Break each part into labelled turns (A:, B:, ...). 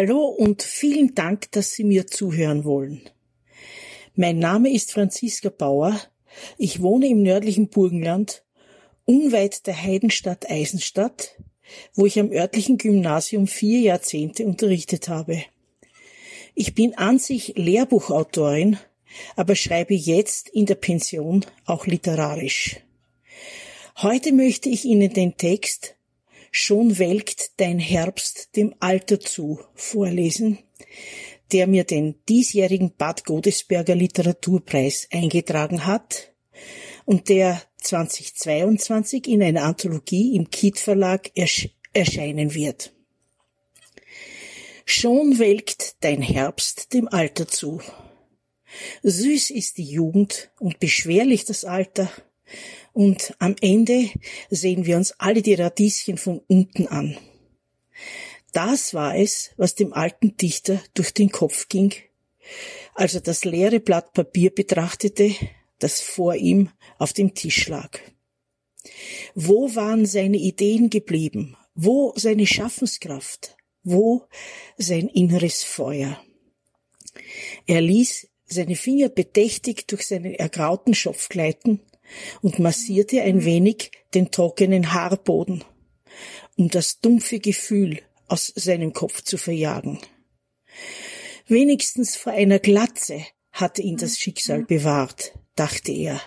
A: Hallo und vielen Dank, dass Sie mir zuhören wollen. Mein Name ist Franziska Bauer. Ich wohne im nördlichen Burgenland, unweit der Heidenstadt Eisenstadt, wo ich am örtlichen Gymnasium vier Jahrzehnte unterrichtet habe. Ich bin an sich Lehrbuchautorin, aber schreibe jetzt in der Pension auch literarisch. Heute möchte ich Ihnen den Text Schon welkt dein Herbst dem Alter zu vorlesen, der mir den diesjährigen Bad Godesberger Literaturpreis eingetragen hat und der 2022 in einer Anthologie im Kiet Verlag ersch erscheinen wird. Schon welkt dein Herbst dem Alter zu. Süß ist die Jugend und beschwerlich das Alter, und am Ende sehen wir uns alle die Radieschen von unten an. Das war es, was dem alten Dichter durch den Kopf ging, als er das leere Blatt Papier betrachtete, das vor ihm auf dem Tisch lag. Wo waren seine Ideen geblieben? Wo seine Schaffenskraft? Wo sein inneres Feuer? Er ließ seine Finger bedächtig durch seinen ergrauten Schopf gleiten und massierte ein wenig den trockenen Haarboden, um das dumpfe Gefühl aus seinem Kopf zu verjagen. Wenigstens vor einer Glatze hatte ihn das Schicksal bewahrt, dachte er.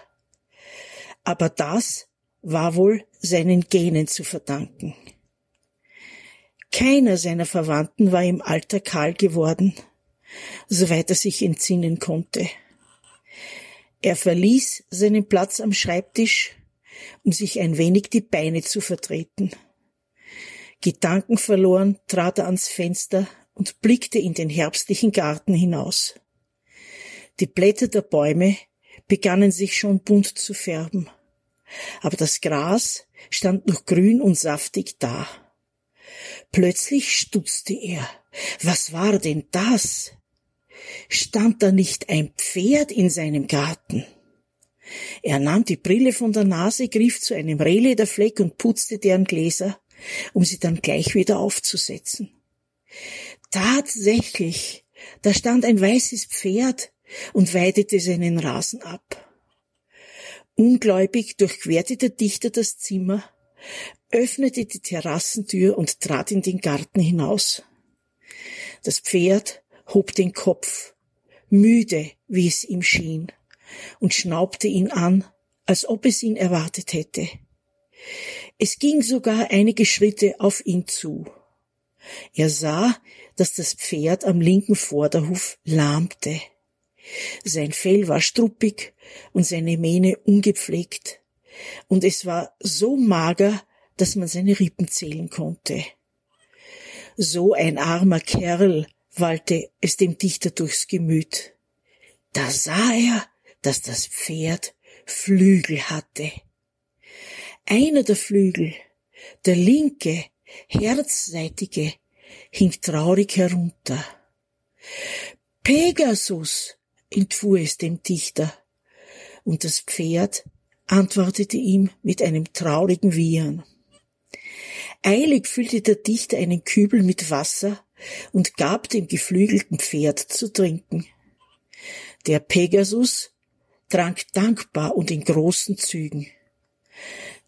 A: Aber das war wohl seinen Genen zu verdanken. Keiner seiner Verwandten war im Alter kahl geworden, soweit er sich entsinnen konnte. Er verließ seinen Platz am Schreibtisch, um sich ein wenig die Beine zu vertreten. Gedankenverloren trat er ans Fenster und blickte in den herbstlichen Garten hinaus. Die Blätter der Bäume begannen sich schon bunt zu färben, aber das Gras stand noch grün und saftig da. Plötzlich stutzte er. Was war denn das? Stand da nicht ein Pferd in seinem Garten? Er nahm die Brille von der Nase, griff zu einem Rehlederfleck und putzte deren Gläser, um sie dann gleich wieder aufzusetzen. Tatsächlich, da stand ein weißes Pferd und weidete seinen Rasen ab. Ungläubig durchquerte der Dichter das Zimmer, öffnete die Terrassentür und trat in den Garten hinaus. Das Pferd hob den Kopf, müde, wie es ihm schien, und schnaubte ihn an, als ob es ihn erwartet hätte. Es ging sogar einige Schritte auf ihn zu. Er sah, dass das Pferd am linken Vorderhuf lahmte. Sein Fell war struppig und seine Mähne ungepflegt, und es war so mager, dass man seine Rippen zählen konnte. So ein armer Kerl wallte es dem Dichter durchs Gemüt. Da sah er, dass das Pferd Flügel hatte. Einer der Flügel, der linke, herzseitige, hing traurig herunter. Pegasus, entfuhr es dem Dichter, und das Pferd antwortete ihm mit einem traurigen Wiehern. Eilig füllte der Dichter einen Kübel mit Wasser und gab dem geflügelten Pferd zu trinken. Der Pegasus trank dankbar und in großen Zügen.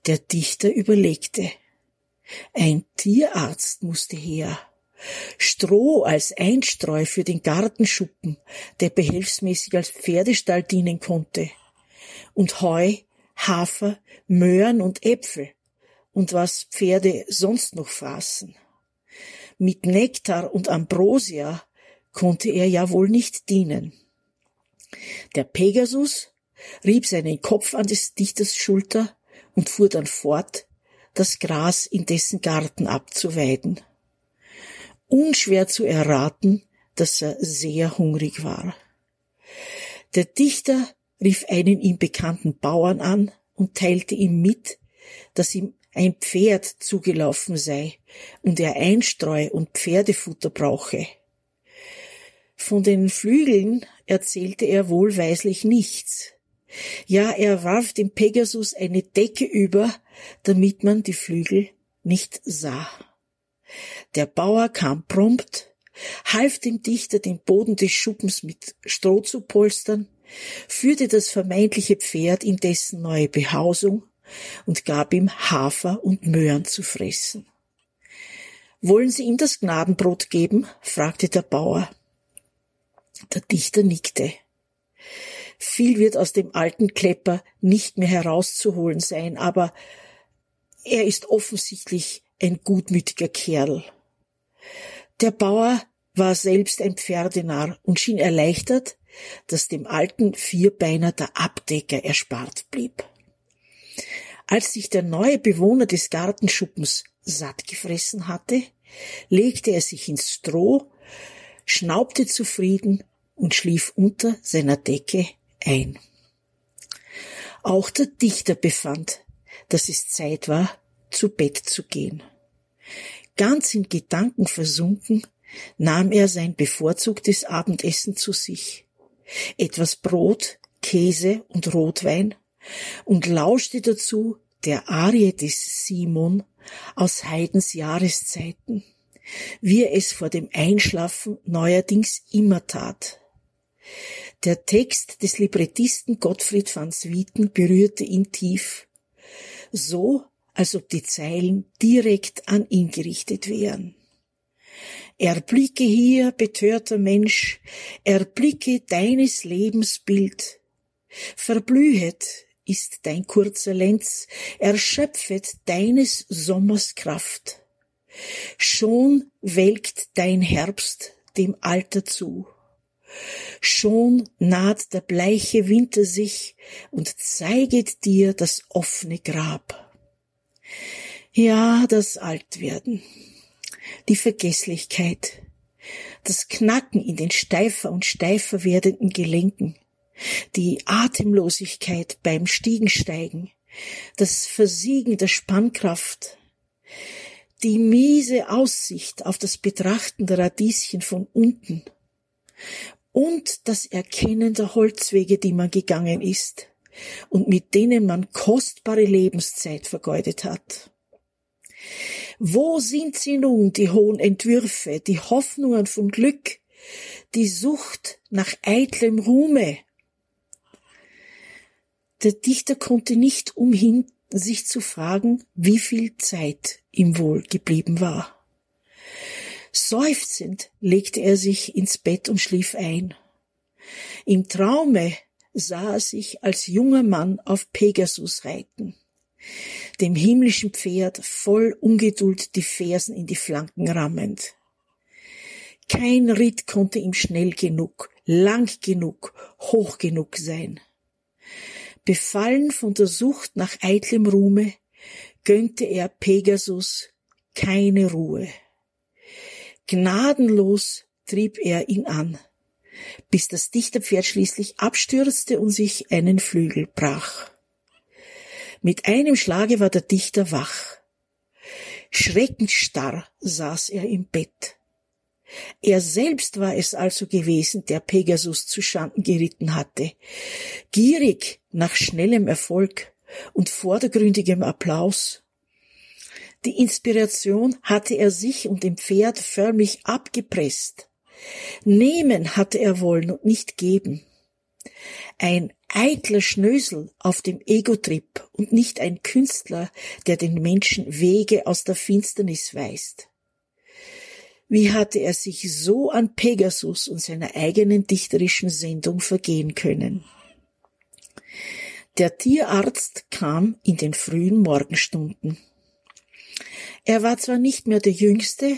A: Der Dichter überlegte. Ein Tierarzt musste her. Stroh als Einstreu für den Gartenschuppen, der behelfsmäßig als Pferdestall dienen konnte. Und Heu, Hafer, Möhren und Äpfel und was Pferde sonst noch fraßen. Mit Nektar und Ambrosia konnte er ja wohl nicht dienen. Der Pegasus rieb seinen Kopf an des Dichters Schulter und fuhr dann fort, das Gras in dessen Garten abzuweiden. Unschwer zu erraten, dass er sehr hungrig war. Der Dichter rief einen ihm bekannten Bauern an und teilte ihm mit, dass ihm ein Pferd zugelaufen sei und er Einstreu und Pferdefutter brauche. Von den Flügeln erzählte er wohlweislich nichts. Ja, er warf dem Pegasus eine Decke über, damit man die Flügel nicht sah. Der Bauer kam prompt, half dem Dichter den Boden des Schuppens mit Stroh zu polstern, führte das vermeintliche Pferd in dessen neue Behausung und gab ihm Hafer und Möhren zu fressen. Wollen Sie ihm das Gnadenbrot geben? fragte der Bauer. Der Dichter nickte. Viel wird aus dem alten Klepper nicht mehr herauszuholen sein, aber er ist offensichtlich ein gutmütiger Kerl. Der Bauer war selbst ein Pferdenarr und schien erleichtert, dass dem alten Vierbeiner der Abdecker erspart blieb. Als sich der neue Bewohner des Gartenschuppens satt gefressen hatte, legte er sich ins Stroh, schnaubte zufrieden und schlief unter seiner Decke ein. Auch der Dichter befand, dass es Zeit war, zu Bett zu gehen. Ganz in Gedanken versunken, nahm er sein bevorzugtes Abendessen zu sich, etwas Brot, Käse und Rotwein und lauschte dazu der Arie des Simon aus Haydns Jahreszeiten, wie er es vor dem Einschlafen neuerdings immer tat. Der Text des Librettisten Gottfried van Swieten berührte ihn tief, so als ob die Zeilen direkt an ihn gerichtet wären. Erblicke hier, betörter Mensch, erblicke deines Lebens Bild. Verblühet ist dein kurzer Lenz, erschöpfet deines Sommers Kraft. Schon welkt dein Herbst dem Alter zu. Schon naht der bleiche Winter sich und zeiget dir das offene Grab. Ja, das Altwerden, die Vergesslichkeit, das Knacken in den steifer und steifer werdenden Gelenken, die Atemlosigkeit beim Stiegensteigen, das Versiegen der Spannkraft, die miese Aussicht auf das Betrachten der Radieschen von unten und das Erkennen der Holzwege, die man gegangen ist und mit denen man kostbare Lebenszeit vergeudet hat. Wo sind sie nun, die hohen Entwürfe, die Hoffnungen von Glück, die Sucht nach eitlem Ruhme? Der Dichter konnte nicht umhin, sich zu fragen, wie viel Zeit ihm wohl geblieben war. Seufzend legte er sich ins Bett und schlief ein. Im Traume sah er sich als junger Mann auf Pegasus reiten, dem himmlischen Pferd voll Ungeduld die Fersen in die Flanken rammend. Kein Ritt konnte ihm schnell genug, lang genug, hoch genug sein. Befallen von der Sucht nach eitlem Ruhme, gönnte er Pegasus keine Ruhe. Gnadenlos trieb er ihn an, bis das Dichterpferd schließlich abstürzte und sich einen Flügel brach. Mit einem Schlage war der Dichter wach. Schreckend starr saß er im Bett. Er selbst war es also gewesen, der Pegasus zu Schanden geritten hatte. Gierig nach schnellem Erfolg und vordergründigem Applaus die Inspiration hatte er sich und dem Pferd förmlich abgepresst. Nehmen hatte er wollen und nicht geben. Ein eitler Schnösel auf dem Ego-Trip und nicht ein Künstler, der den Menschen Wege aus der Finsternis weist. Wie hatte er sich so an Pegasus und seiner eigenen dichterischen Sendung vergehen können? Der Tierarzt kam in den frühen Morgenstunden. Er war zwar nicht mehr der Jüngste,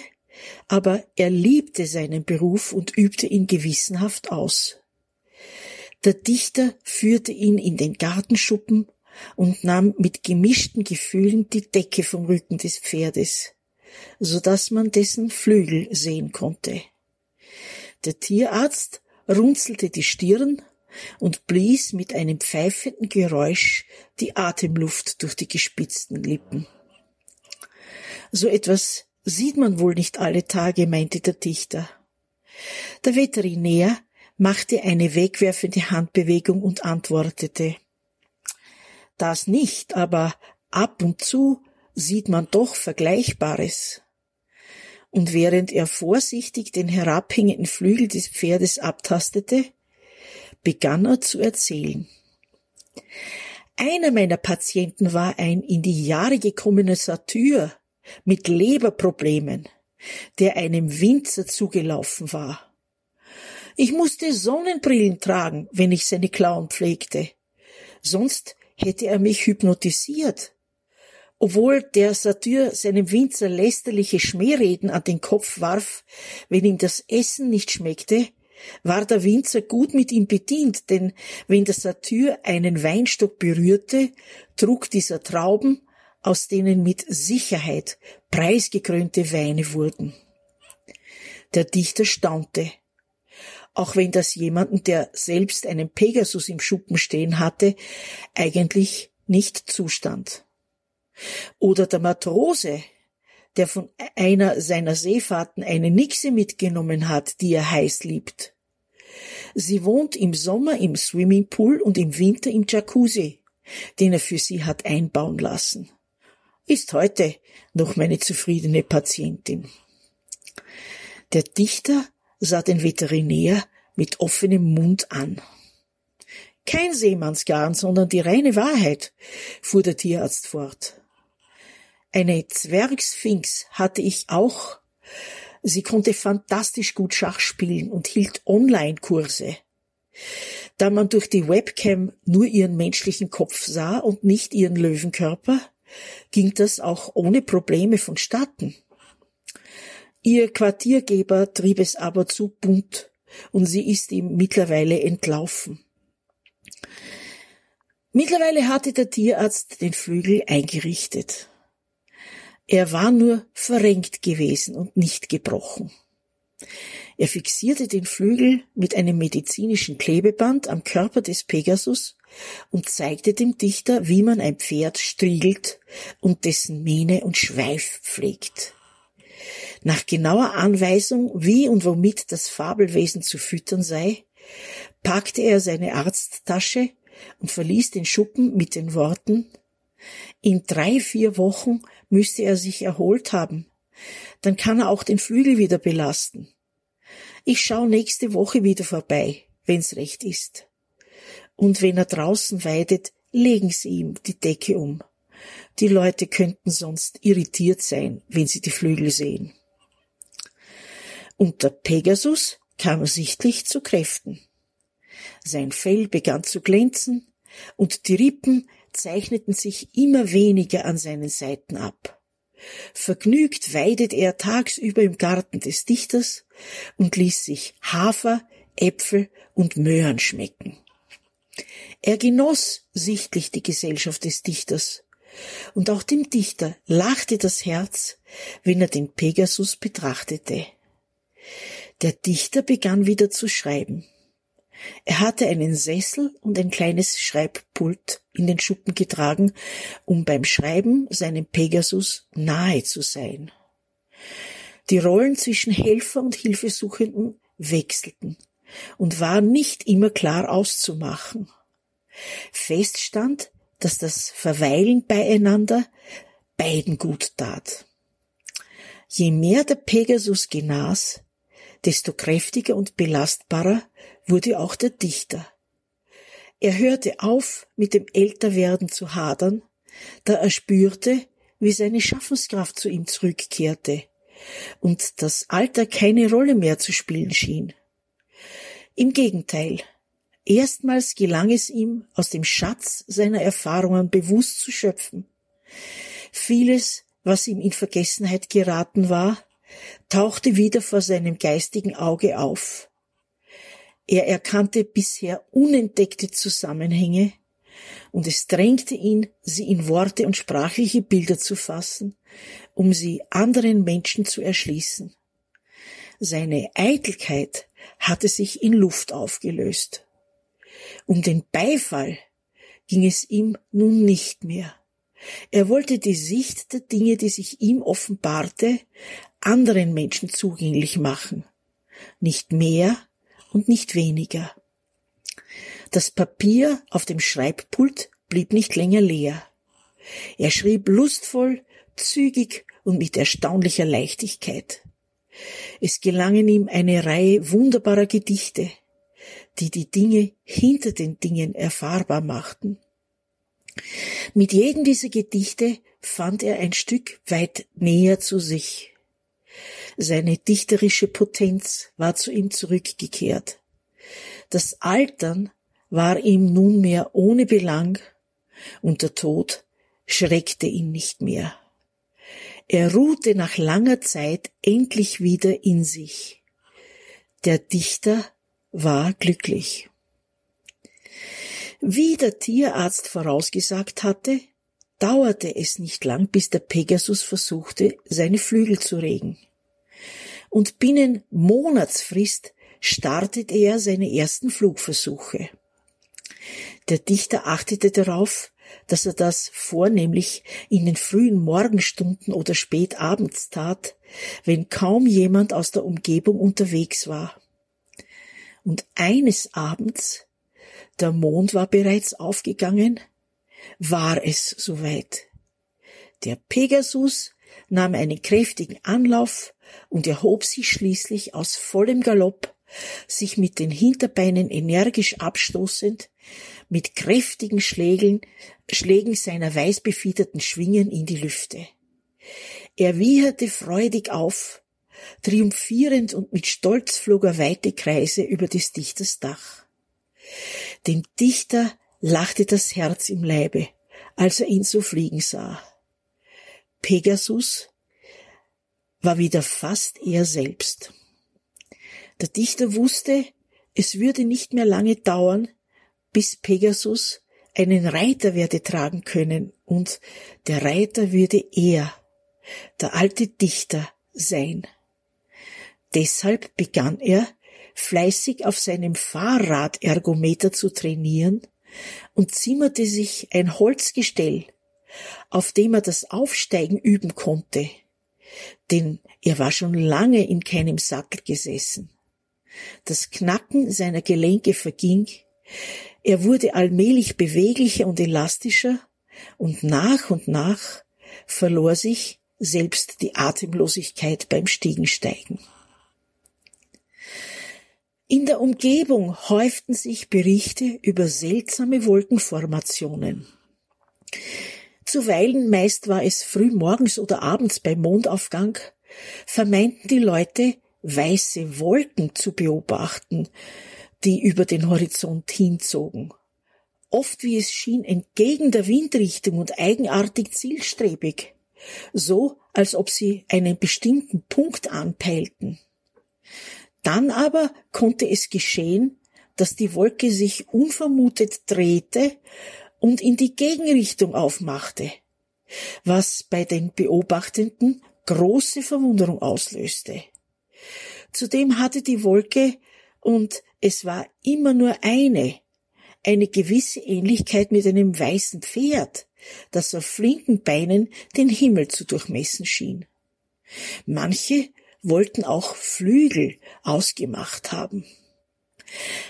A: aber er liebte seinen Beruf und übte ihn gewissenhaft aus. Der Dichter führte ihn in den Gartenschuppen und nahm mit gemischten Gefühlen die Decke vom Rücken des Pferdes, so dass man dessen Flügel sehen konnte. Der Tierarzt runzelte die Stirn und blies mit einem pfeifenden Geräusch die Atemluft durch die gespitzten Lippen. So etwas sieht man wohl nicht alle Tage, meinte der Dichter. Der Veterinär machte eine wegwerfende Handbewegung und antwortete Das nicht, aber ab und zu sieht man doch Vergleichbares. und während er vorsichtig den herabhängenden Flügel des Pferdes abtastete, begann er zu erzählen. Einer meiner Patienten war ein in die Jahre gekommener Satyr mit Leberproblemen, der einem Winzer zugelaufen war. Ich musste Sonnenbrillen tragen, wenn ich seine Klauen pflegte. Sonst hätte er mich hypnotisiert. Obwohl der Satyr seinem Winzer lästerliche Schmähreden an den Kopf warf, wenn ihm das Essen nicht schmeckte, war der Winzer gut mit ihm bedient, denn wenn der Satyr einen Weinstock berührte, trug dieser Trauben, aus denen mit Sicherheit preisgekrönte Weine wurden. Der Dichter staunte. Auch wenn das jemanden, der selbst einen Pegasus im Schuppen stehen hatte, eigentlich nicht zustand. Oder der Matrose, der von einer seiner Seefahrten eine Nixe mitgenommen hat, die er heiß liebt. Sie wohnt im Sommer im Swimmingpool und im Winter im Jacuzzi, den er für sie hat einbauen lassen. Ist heute noch meine zufriedene Patientin. Der Dichter sah den Veterinär mit offenem Mund an. Kein Seemannsgarn, sondern die reine Wahrheit, fuhr der Tierarzt fort. Eine Zwergsphinx hatte ich auch. Sie konnte fantastisch gut Schach spielen und hielt Online-Kurse. Da man durch die Webcam nur ihren menschlichen Kopf sah und nicht ihren Löwenkörper, ging das auch ohne Probleme vonstatten. Ihr Quartiergeber trieb es aber zu bunt und sie ist ihm mittlerweile entlaufen. Mittlerweile hatte der Tierarzt den Flügel eingerichtet. Er war nur verrenkt gewesen und nicht gebrochen. Er fixierte den Flügel mit einem medizinischen Klebeband am Körper des Pegasus und zeigte dem Dichter, wie man ein Pferd striegelt und dessen Mähne und Schweif pflegt. Nach genauer Anweisung, wie und womit das Fabelwesen zu füttern sei, packte er seine Arzttasche und verließ den Schuppen mit den Worten In drei, vier Wochen müsste er sich erholt haben. Dann kann er auch den Flügel wieder belasten. Ich schau nächste Woche wieder vorbei, wenn's recht ist. Und wenn er draußen weidet, legen Sie ihm die Decke um. Die Leute könnten sonst irritiert sein, wenn sie die Flügel sehen. Und der Pegasus kam sichtlich zu Kräften. Sein Fell begann zu glänzen, und die Rippen zeichneten sich immer weniger an seinen Seiten ab. Vergnügt weidet er tagsüber im Garten des Dichters und ließ sich Hafer, Äpfel und Möhren schmecken. Er genoss sichtlich die Gesellschaft des Dichters, und auch dem Dichter lachte das Herz, wenn er den Pegasus betrachtete. Der Dichter begann wieder zu schreiben. Er hatte einen Sessel und ein kleines Schreibpult in den Schuppen getragen, um beim Schreiben seinem Pegasus nahe zu sein. Die Rollen zwischen Helfer und Hilfesuchenden wechselten und waren nicht immer klar auszumachen. Feststand, dass das Verweilen beieinander beiden gut tat. Je mehr der Pegasus genas, desto kräftiger und belastbarer wurde auch der Dichter. Er hörte auf, mit dem Älterwerden zu hadern, da er spürte, wie seine Schaffenskraft zu ihm zurückkehrte und das Alter keine Rolle mehr zu spielen schien. Im Gegenteil, erstmals gelang es ihm, aus dem Schatz seiner Erfahrungen bewusst zu schöpfen. Vieles, was ihm in Vergessenheit geraten war, tauchte wieder vor seinem geistigen Auge auf. Er erkannte bisher unentdeckte Zusammenhänge, und es drängte ihn, sie in Worte und sprachliche Bilder zu fassen, um sie anderen Menschen zu erschließen. Seine Eitelkeit hatte sich in Luft aufgelöst. Um den Beifall ging es ihm nun nicht mehr. Er wollte die Sicht der Dinge, die sich ihm offenbarte, anderen Menschen zugänglich machen. Nicht mehr und nicht weniger. Das Papier auf dem Schreibpult blieb nicht länger leer. Er schrieb lustvoll, zügig und mit erstaunlicher Leichtigkeit. Es gelangen ihm eine Reihe wunderbarer Gedichte, die die Dinge hinter den Dingen erfahrbar machten. Mit jedem dieser Gedichte fand er ein Stück weit näher zu sich. Seine dichterische Potenz war zu ihm zurückgekehrt. Das Altern war ihm nunmehr ohne Belang und der Tod schreckte ihn nicht mehr. Er ruhte nach langer Zeit endlich wieder in sich. Der Dichter war glücklich. Wie der Tierarzt vorausgesagt hatte, dauerte es nicht lang, bis der Pegasus versuchte, seine Flügel zu regen. Und binnen Monatsfrist startet er seine ersten Flugversuche. Der Dichter achtete darauf, dass er das vornehmlich in den frühen Morgenstunden oder spät abends tat, wenn kaum jemand aus der Umgebung unterwegs war. Und eines Abends, der Mond war bereits aufgegangen, war es soweit. Der Pegasus nahm einen kräftigen Anlauf und erhob sich schließlich aus vollem Galopp, sich mit den Hinterbeinen energisch abstoßend, mit kräftigen Schlägen, Schlägen seiner weißbefiederten Schwingen in die Lüfte. Er wieherte freudig auf, triumphierend und mit Stolz flog er weite Kreise über des Dichters Dach. Dem Dichter lachte das Herz im Leibe, als er ihn so fliegen sah. Pegasus war wieder fast er selbst. Der Dichter wusste, es würde nicht mehr lange dauern, bis Pegasus einen Reiter werde tragen können, und der Reiter würde er, der alte Dichter, sein. Deshalb begann er, fleißig auf seinem Fahrradergometer zu trainieren und zimmerte sich ein Holzgestell, auf dem er das Aufsteigen üben konnte, denn er war schon lange in keinem Sattel gesessen. Das Knacken seiner Gelenke verging, er wurde allmählich beweglicher und elastischer, und nach und nach verlor sich selbst die Atemlosigkeit beim Stiegensteigen. In der Umgebung häuften sich Berichte über seltsame Wolkenformationen. Zuweilen, meist war es früh morgens oder abends beim Mondaufgang, vermeinten die Leute, weiße Wolken zu beobachten, die über den Horizont hinzogen. Oft, wie es schien, entgegen der Windrichtung und eigenartig zielstrebig, so als ob sie einen bestimmten Punkt anpeilten. Dann aber konnte es geschehen, dass die Wolke sich unvermutet drehte und in die Gegenrichtung aufmachte, was bei den Beobachtenden große Verwunderung auslöste. Zudem hatte die Wolke, und es war immer nur eine, eine gewisse Ähnlichkeit mit einem weißen Pferd, das auf flinken Beinen den Himmel zu durchmessen schien. Manche wollten auch Flügel ausgemacht haben.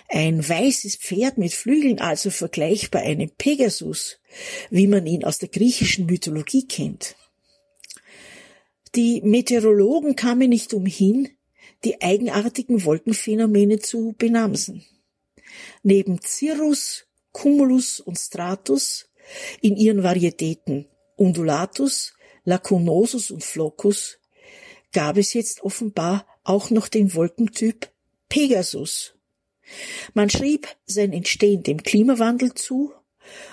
A: Ein weißes Pferd mit Flügeln also vergleichbar einem Pegasus, wie man ihn aus der griechischen Mythologie kennt. Die Meteorologen kamen nicht umhin, die eigenartigen Wolkenphänomene zu benamsen. Neben Cirrus, Cumulus und Stratus in ihren Varietäten Undulatus, Lacunosus und Flocus gab es jetzt offenbar auch noch den Wolkentyp Pegasus. Man schrieb sein Entstehen dem Klimawandel zu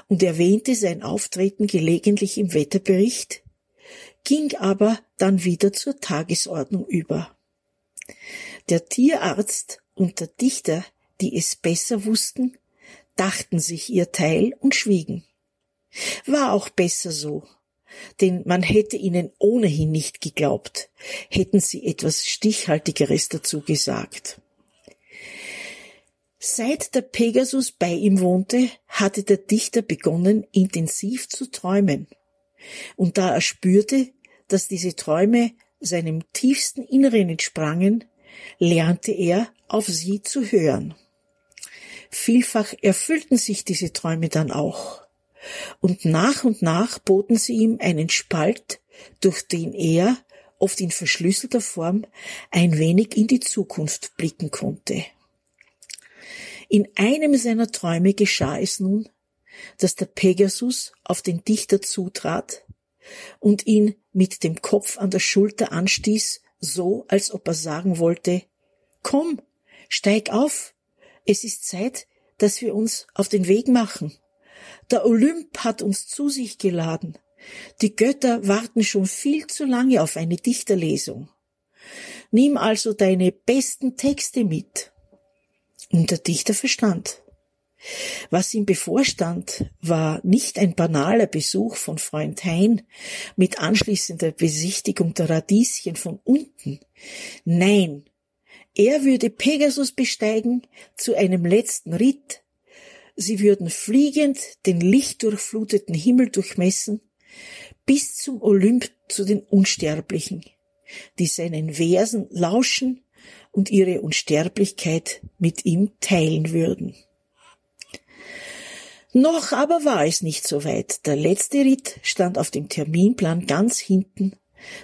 A: und erwähnte sein Auftreten gelegentlich im Wetterbericht, ging aber dann wieder zur Tagesordnung über. Der Tierarzt und der Dichter, die es besser wussten, dachten sich ihr Teil und schwiegen. War auch besser so, denn man hätte ihnen ohnehin nicht geglaubt, hätten sie etwas Stichhaltigeres dazu gesagt. Seit der Pegasus bei ihm wohnte, hatte der Dichter begonnen, intensiv zu träumen. Und da er spürte, dass diese Träume seinem tiefsten Inneren entsprangen, lernte er, auf sie zu hören. Vielfach erfüllten sich diese Träume dann auch, und nach und nach boten sie ihm einen Spalt, durch den er, oft in verschlüsselter Form, ein wenig in die Zukunft blicken konnte. In einem seiner Träume geschah es nun, dass der Pegasus auf den Dichter zutrat und ihn mit dem Kopf an der Schulter anstieß, so als ob er sagen wollte, Komm, steig auf, es ist Zeit, dass wir uns auf den Weg machen. Der Olymp hat uns zu sich geladen. Die Götter warten schon viel zu lange auf eine Dichterlesung. Nimm also deine besten Texte mit. Und der Dichter verstand. Was ihm bevorstand, war nicht ein banaler Besuch von Freund Hein mit anschließender Besichtigung der Radieschen von unten. Nein, er würde Pegasus besteigen zu einem letzten Ritt. Sie würden fliegend den lichtdurchfluteten Himmel durchmessen bis zum Olymp zu den Unsterblichen, die seinen Versen lauschen und ihre Unsterblichkeit mit ihm teilen würden. Noch aber war es nicht so weit. Der letzte Ritt stand auf dem Terminplan ganz hinten.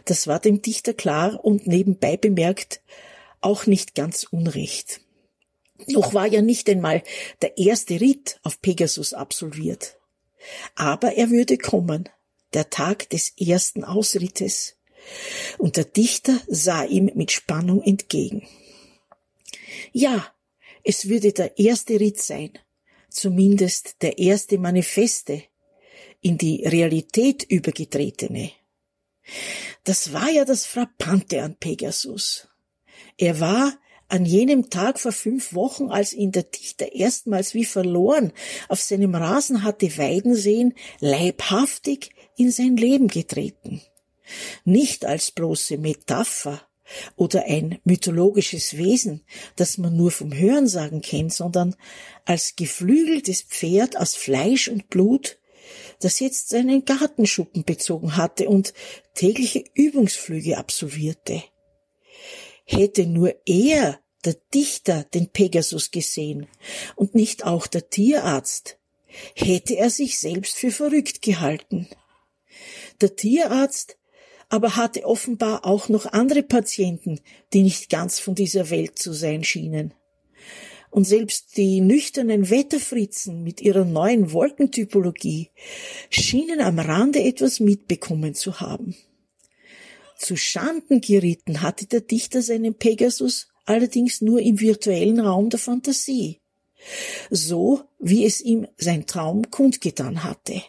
A: Das war dem Dichter klar und nebenbei bemerkt auch nicht ganz unrecht. Noch war ja nicht einmal der erste Ritt auf Pegasus absolviert. Aber er würde kommen, der Tag des ersten Ausrittes, und der Dichter sah ihm mit Spannung entgegen. Ja, es würde der erste Ritt sein, zumindest der erste Manifeste, in die Realität übergetretene. Das war ja das Frappante an Pegasus. Er war an jenem Tag vor fünf Wochen, als ihn der Dichter erstmals wie verloren auf seinem Rasen hatte weiden sehen, leibhaftig in sein Leben getreten. Nicht als bloße Metapher oder ein mythologisches Wesen, das man nur vom Hörensagen kennt, sondern als geflügeltes Pferd aus Fleisch und Blut, das jetzt seinen Gartenschuppen bezogen hatte und tägliche Übungsflüge absolvierte. Hätte nur er, der Dichter, den Pegasus gesehen und nicht auch der Tierarzt, hätte er sich selbst für verrückt gehalten. Der Tierarzt aber hatte offenbar auch noch andere Patienten, die nicht ganz von dieser Welt zu sein schienen. Und selbst die nüchternen Wetterfritzen mit ihrer neuen Wolkentypologie schienen am Rande etwas mitbekommen zu haben. Zu Schanden gerieten hatte der Dichter seinen Pegasus allerdings nur im virtuellen Raum der Fantasie, so wie es ihm sein Traum kundgetan hatte.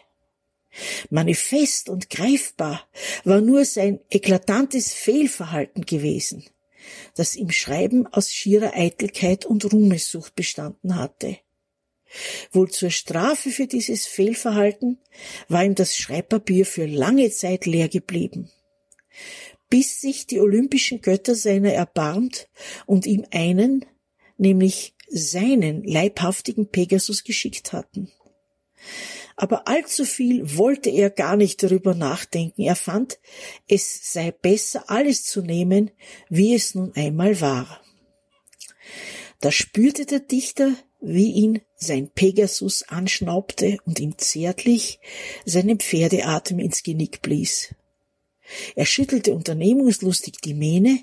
A: Manifest und greifbar war nur sein eklatantes Fehlverhalten gewesen, das im Schreiben aus schierer Eitelkeit und Ruhmessucht bestanden hatte. Wohl zur Strafe für dieses Fehlverhalten war ihm das Schreibpapier für lange Zeit leer geblieben, bis sich die olympischen Götter seiner erbarmt und ihm einen, nämlich seinen leibhaftigen Pegasus geschickt hatten aber allzu viel wollte er gar nicht darüber nachdenken. Er fand, es sei besser, alles zu nehmen, wie es nun einmal war. Da spürte der Dichter, wie ihn sein Pegasus anschnaubte und ihm zärtlich seinen Pferdeatem ins Genick blies. Er schüttelte unternehmungslustig die Mähne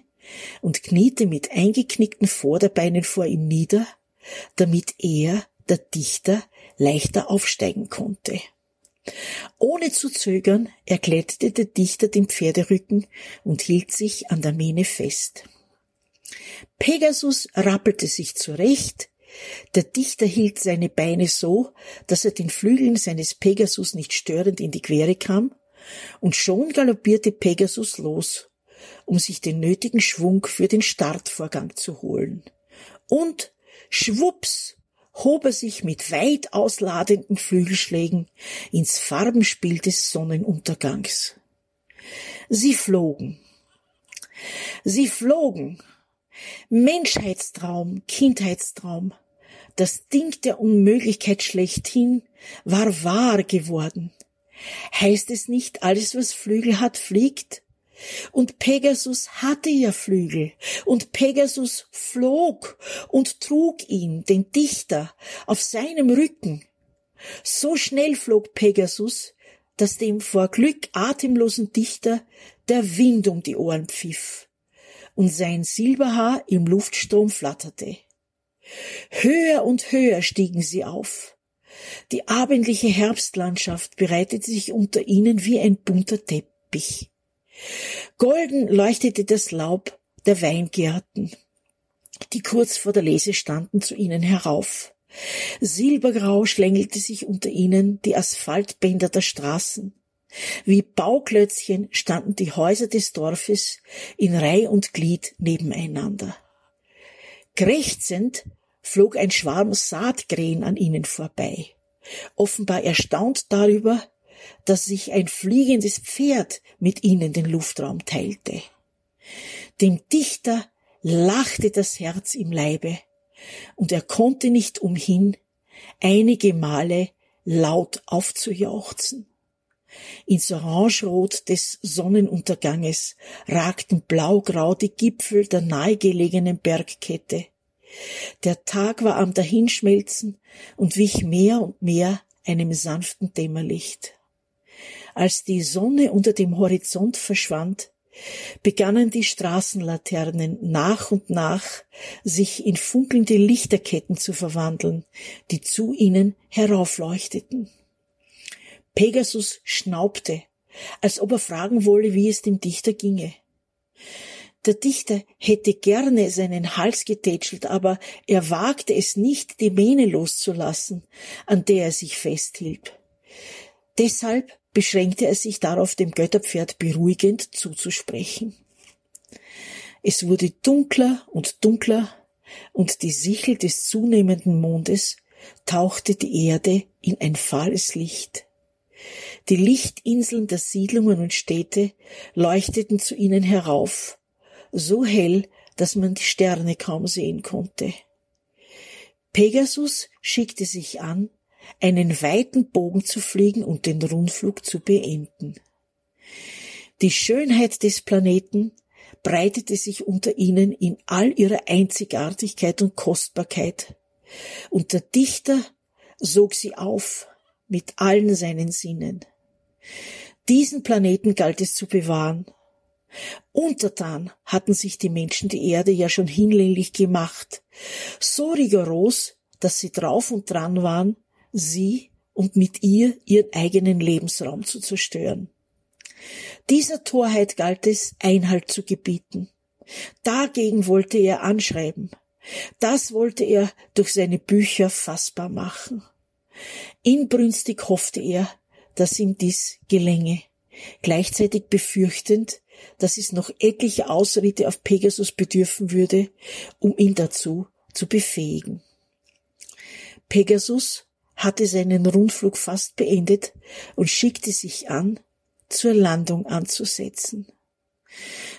A: und kniete mit eingeknickten Vorderbeinen vor ihm nieder, damit er, der Dichter, leichter aufsteigen konnte. Ohne zu zögern erkletterte der Dichter den Pferderücken und hielt sich an der Mähne fest. Pegasus rappelte sich zurecht, der Dichter hielt seine Beine so, dass er den Flügeln seines Pegasus nicht störend in die Quere kam, und schon galoppierte Pegasus los, um sich den nötigen Schwung für den Startvorgang zu holen. Und schwups hob er sich mit weit ausladenden Flügelschlägen ins Farbenspiel des Sonnenuntergangs. Sie flogen. Sie flogen. Menschheitstraum, Kindheitstraum, das Ding der Unmöglichkeit schlechthin war wahr geworden. Heißt es nicht, alles was Flügel hat, fliegt? Und Pegasus hatte ja Flügel, und Pegasus flog und trug ihn, den Dichter, auf seinem Rücken. So schnell flog Pegasus, dass dem vor Glück atemlosen Dichter der Wind um die Ohren pfiff und sein Silberhaar im Luftstrom flatterte. Höher und höher stiegen sie auf. Die abendliche Herbstlandschaft bereitete sich unter ihnen wie ein bunter Teppich. Golden leuchtete das Laub der Weingärten, die kurz vor der Lese standen, zu ihnen herauf. Silbergrau schlängelte sich unter ihnen die Asphaltbänder der Straßen. Wie Bauklötzchen standen die Häuser des Dorfes in Reih und Glied nebeneinander. Krächzend flog ein Schwarm Saatkrähen an ihnen vorbei, offenbar erstaunt darüber, dass sich ein fliegendes Pferd mit ihnen den Luftraum teilte. Dem Dichter lachte das Herz im Leibe, und er konnte nicht umhin, einige Male laut aufzujauchzen. Ins Orangerot des Sonnenunterganges ragten blaugrau die Gipfel der nahegelegenen Bergkette. Der Tag war am Dahinschmelzen und wich mehr und mehr einem sanften Dämmerlicht. Als die Sonne unter dem Horizont verschwand, begannen die Straßenlaternen nach und nach sich in funkelnde Lichterketten zu verwandeln, die zu ihnen heraufleuchteten. Pegasus schnaubte, als ob er fragen wolle, wie es dem Dichter ginge. Der Dichter hätte gerne seinen Hals getätschelt, aber er wagte es nicht, die Mähne loszulassen, an der er sich festhielt. Deshalb beschränkte er sich darauf, dem Götterpferd beruhigend zuzusprechen. Es wurde dunkler und dunkler, und die Sichel des zunehmenden Mondes tauchte die Erde in ein fahles Licht. Die Lichtinseln der Siedlungen und Städte leuchteten zu ihnen herauf, so hell, dass man die Sterne kaum sehen konnte. Pegasus schickte sich an, einen weiten Bogen zu fliegen und den Rundflug zu beenden. Die Schönheit des Planeten breitete sich unter ihnen in all ihrer Einzigartigkeit und Kostbarkeit, und der Dichter sog sie auf mit allen seinen Sinnen. Diesen Planeten galt es zu bewahren. Untertan hatten sich die Menschen die Erde ja schon hinlänglich gemacht, so rigoros, dass sie drauf und dran waren, sie und mit ihr ihren eigenen Lebensraum zu zerstören. Dieser Torheit galt es, Einhalt zu gebieten. Dagegen wollte er anschreiben. Das wollte er durch seine Bücher fassbar machen. Inbrünstig hoffte er, dass ihm dies gelänge, gleichzeitig befürchtend, dass es noch etliche Ausritte auf Pegasus bedürfen würde, um ihn dazu zu befähigen. Pegasus hatte seinen Rundflug fast beendet und schickte sich an, zur Landung anzusetzen.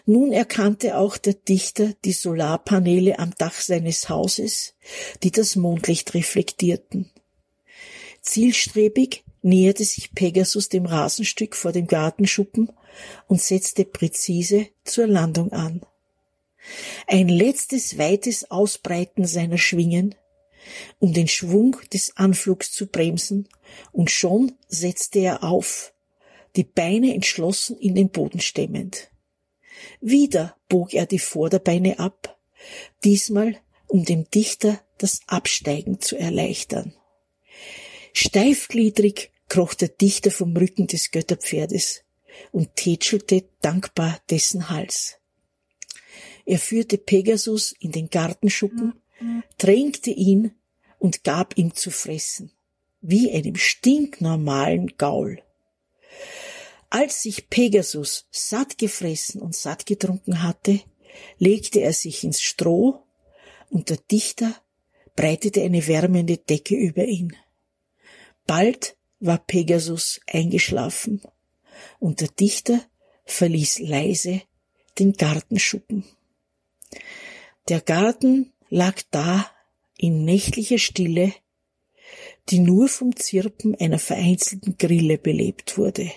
A: Nun erkannte auch der Dichter die Solarpaneele am Dach seines Hauses, die das Mondlicht reflektierten. Zielstrebig näherte sich Pegasus dem Rasenstück vor dem Gartenschuppen und setzte präzise zur Landung an. Ein letztes weites Ausbreiten seiner Schwingen um den Schwung des Anflugs zu bremsen, und schon setzte er auf, die Beine entschlossen in den Boden stemmend. Wieder bog er die Vorderbeine ab, diesmal um dem Dichter das Absteigen zu erleichtern. Steifgliedrig kroch der Dichter vom Rücken des Götterpferdes und tätschelte dankbar dessen Hals. Er führte Pegasus in den Gartenschuppen, drängte ihn und gab ihm zu fressen, wie einem stinknormalen Gaul. Als sich Pegasus satt gefressen und satt getrunken hatte, legte er sich ins Stroh und der Dichter breitete eine wärmende Decke über ihn. Bald war Pegasus eingeschlafen und der Dichter verließ leise den Gartenschuppen. Der Garten lag da in nächtlicher Stille, die nur vom Zirpen einer vereinzelten Grille belebt wurde.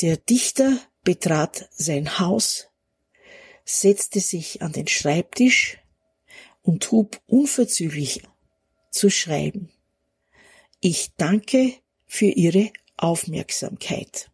A: Der Dichter betrat sein Haus, setzte sich an den Schreibtisch und hub unverzüglich zu schreiben. Ich danke für Ihre Aufmerksamkeit.